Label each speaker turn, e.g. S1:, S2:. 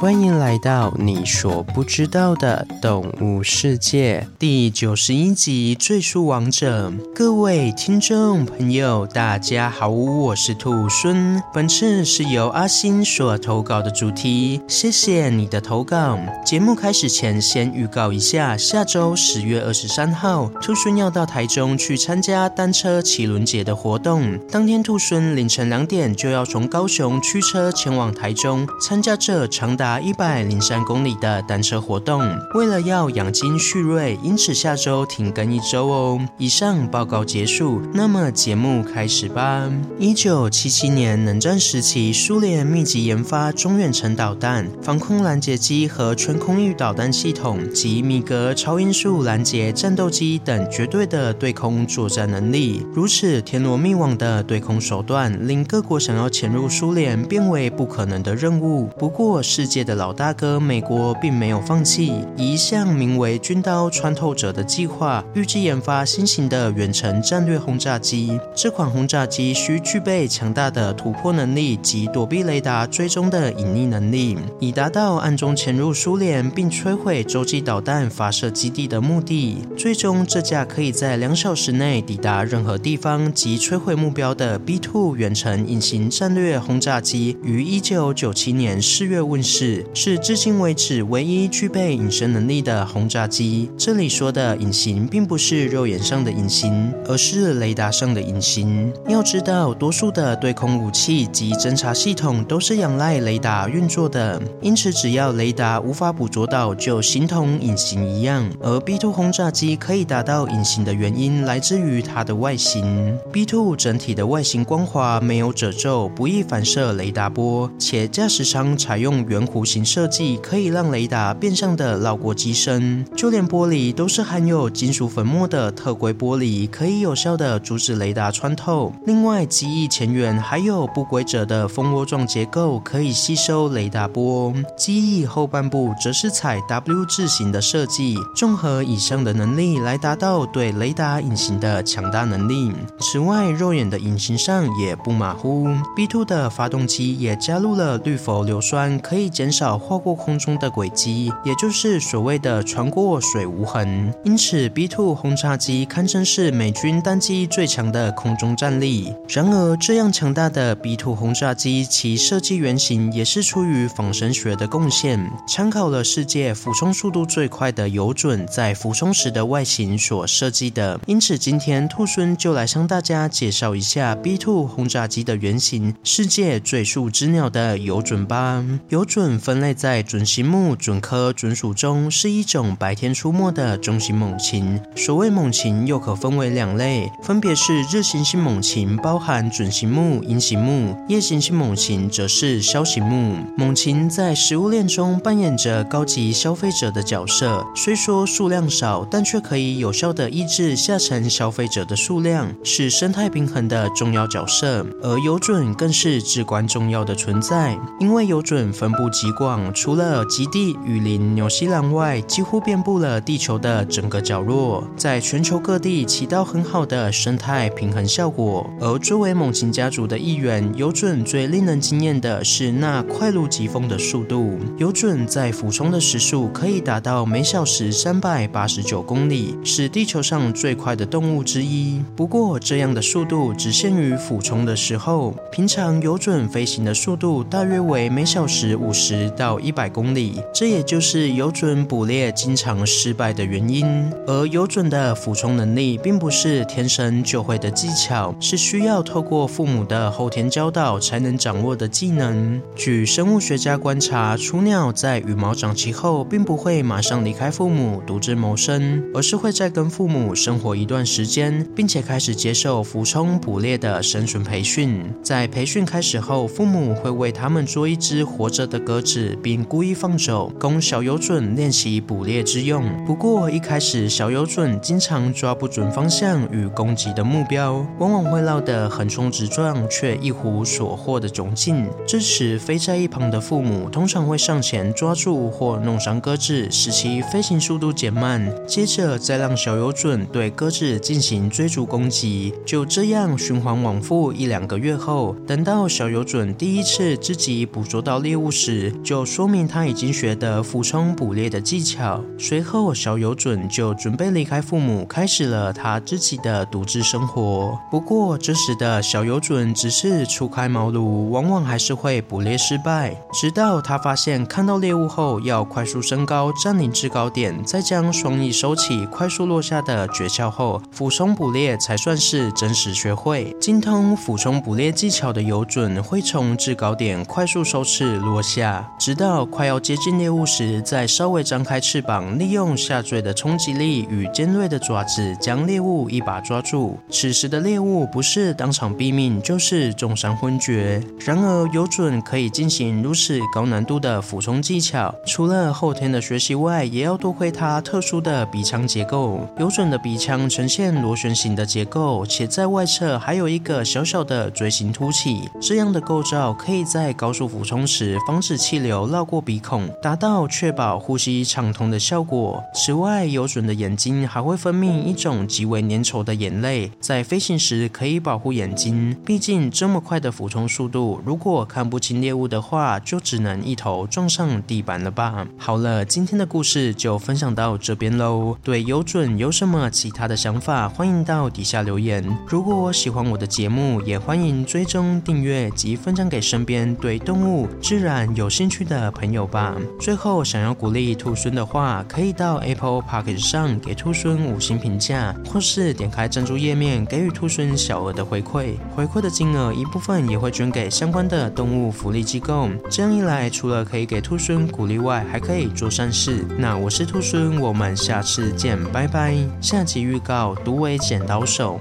S1: 欢迎来到你所不知道的动物世界第九十一集《最速王者》。各位听众朋友，大家好，我是兔孙。本次是由阿星所投稿的主题，谢谢你的投稿。节目开始前，先预告一下，下周十月二十三号，兔孙要到台中去参加单车骑轮节的活动。当天，兔孙凌晨两点就要从高雄驱车前往台中，参加这长达一百零三公里的单车活动，为了要养精蓄锐，因此下周停更一周哦。以上报告结束，那么节目开始吧。一九七七年冷战时期，苏联密集研发中远程导弹、防空拦截机和全空域导弹系统及米格超音速拦截战斗机等绝对的对空作战能力。如此天罗地网的对空手段，令各国想要潜入苏联变为不可能的任务。不过，世界的老大哥美国并没有放弃，一项名为“军刀穿透者”的计划，预计研发新型的远程战略轰炸机。这款轰炸机需具备强大的突破能力及躲避雷达追踪的隐匿能力，以达到暗中潜入苏联并摧毁洲际导弹发射基地的目的。最终，这架可以在两小时内抵达任何地方及摧毁目标的 B-2 远程隐形战略轰炸机，于一九九七年四月问世。是至今为止唯一具备隐身能力的轰炸机。这里说的隐形，并不是肉眼上的隐形，而是雷达上的隐形。要知道，多数的对空武器及侦察系统都是仰赖雷达运作的，因此只要雷达无法捕捉到，就形同隐形一样。而 B-2 轰炸机可以达到隐形的原因，来自于它的外形。B-2 整体的外形光滑，没有褶皱，不易反射雷达波，且驾驶舱采用圆弧弧形设计可以让雷达变相的绕过机身，就连玻璃都是含有金属粉末的特规玻璃，可以有效的阻止雷达穿透。另外，机翼前缘还有不规则的蜂窝状结构，可以吸收雷达波。机翼后半部则是采 W 字形的设计，综合以上的能力来达到对雷达隐形的强大能力。此外，肉眼的隐形上也不马虎。B2 的发动机也加入了氯氟硫酸，可以减少。划过空中的轨迹，也就是所谓的“船过水无痕”。因此，B-2 轰炸机堪称是美军单机最强的空中战力。然而，这样强大的 B-2 轰炸机，其设计原型也是出于仿生学的贡献，参考了世界俯冲速度最快的游隼在俯冲时的外形所设计的。因此，今天兔孙就来向大家介绍一下 B-2 轰炸机的原型——世界最速之鸟的游隼吧。游隼分类。在准形目准科准属中，是一种白天出没的中型猛禽。所谓猛禽，又可分为两类，分别是日行性猛禽，包含准形目、鹰形目；夜行性猛禽，则是枭形目。猛禽在食物链中扮演着高级消费者的角色，虽说数量少，但却可以有效地抑制下层消费者的数量，是生态平衡的重要角色。而游隼更是至关重要的存在，因为游隼分布极广。除了极地、雨林、纽西兰外，几乎遍布了地球的整个角落，在全球各地起到很好的生态平衡效果。而作为猛禽家族的一员，游隼最令人惊艳的是那快如疾风的速度。游隼在俯冲的时速可以达到每小时三百八十九公里，是地球上最快的动物之一。不过，这样的速度只限于俯冲的时候，平常游隼飞行的速度大约为每小时五十十。到一百公里，这也就是游隼捕猎经常失败的原因。而游隼的俯冲能力并不是天生就会的技巧，是需要透过父母的后天教导才能掌握的技能。据生物学家观察，雏鸟在羽毛长齐后，并不会马上离开父母独自谋生，而是会再跟父母生活一段时间，并且开始接受俯冲捕猎的生存培训。在培训开始后，父母会为他们捉一只活着的鸽子。并故意放走，供小游隼练习捕猎之用。不过一开始，小游隼经常抓不准方向与攻击的目标，往往会绕得横冲直撞，却一无所获的窘境。这时，飞在一旁的父母通常会上前抓住或弄伤鸽子，使其飞行速度减慢，接着再让小游隼对鸽子进行追逐攻击。就这样循环往复一两个月后，等到小游隼第一次自己捕捉到猎物时，就说明他已经学得俯冲捕猎的技巧。随后，小游隼就准备离开父母，开始了他自己的独自生活。不过，这时的小游隼只是初开茅庐，往往还是会捕猎失败。直到他发现，看到猎物后要快速升高，占领制高点，再将双翼收起，快速落下的诀窍后，俯冲捕猎才算是真实学会。精通俯冲捕猎技巧的游隼会从制高点快速收翅落下，直到快要接近猎物时，再稍微张开翅膀，利用下坠的冲击力与尖锐的爪子将猎物一把抓住。此时的猎物不是当场毙命，就是重伤昏厥。然而，游隼可以进行如此高难度的俯冲技巧，除了后天的学习外，也要多亏它特殊的鼻腔结构。游隼的鼻腔呈现螺旋形的结构，且在外侧还有一个小小的锥形凸起。这样的构造可以在高速俯冲时防止气流绕过鼻孔，达到确保呼吸畅通的效果。此外，游隼的眼睛还会分泌一种极为粘稠的眼泪，在飞行时可以保护眼睛。毕竟这么快的俯冲速度，如果看不清猎物的话，就只能一头撞上地板了吧。好了，今天的故事就分享到这边喽。对游隼有什么其他的想法，欢迎到底下留言。如果喜欢我的节目，也欢迎追踪订阅及分享给身边对动物、自然有兴趣的朋友吧。最后，想要鼓励兔孙的话，可以到 Apple Podcast 上给兔孙五星评价，或是点开赞助页面给予兔孙小额的回馈。回馈的金额一部分也会捐给相关的动物福利机构。这样一来，除了可以给兔孙鼓励外，还可以做善事。那我是兔孙，我们下次见，拜拜。下集预告：独尾剪刀手。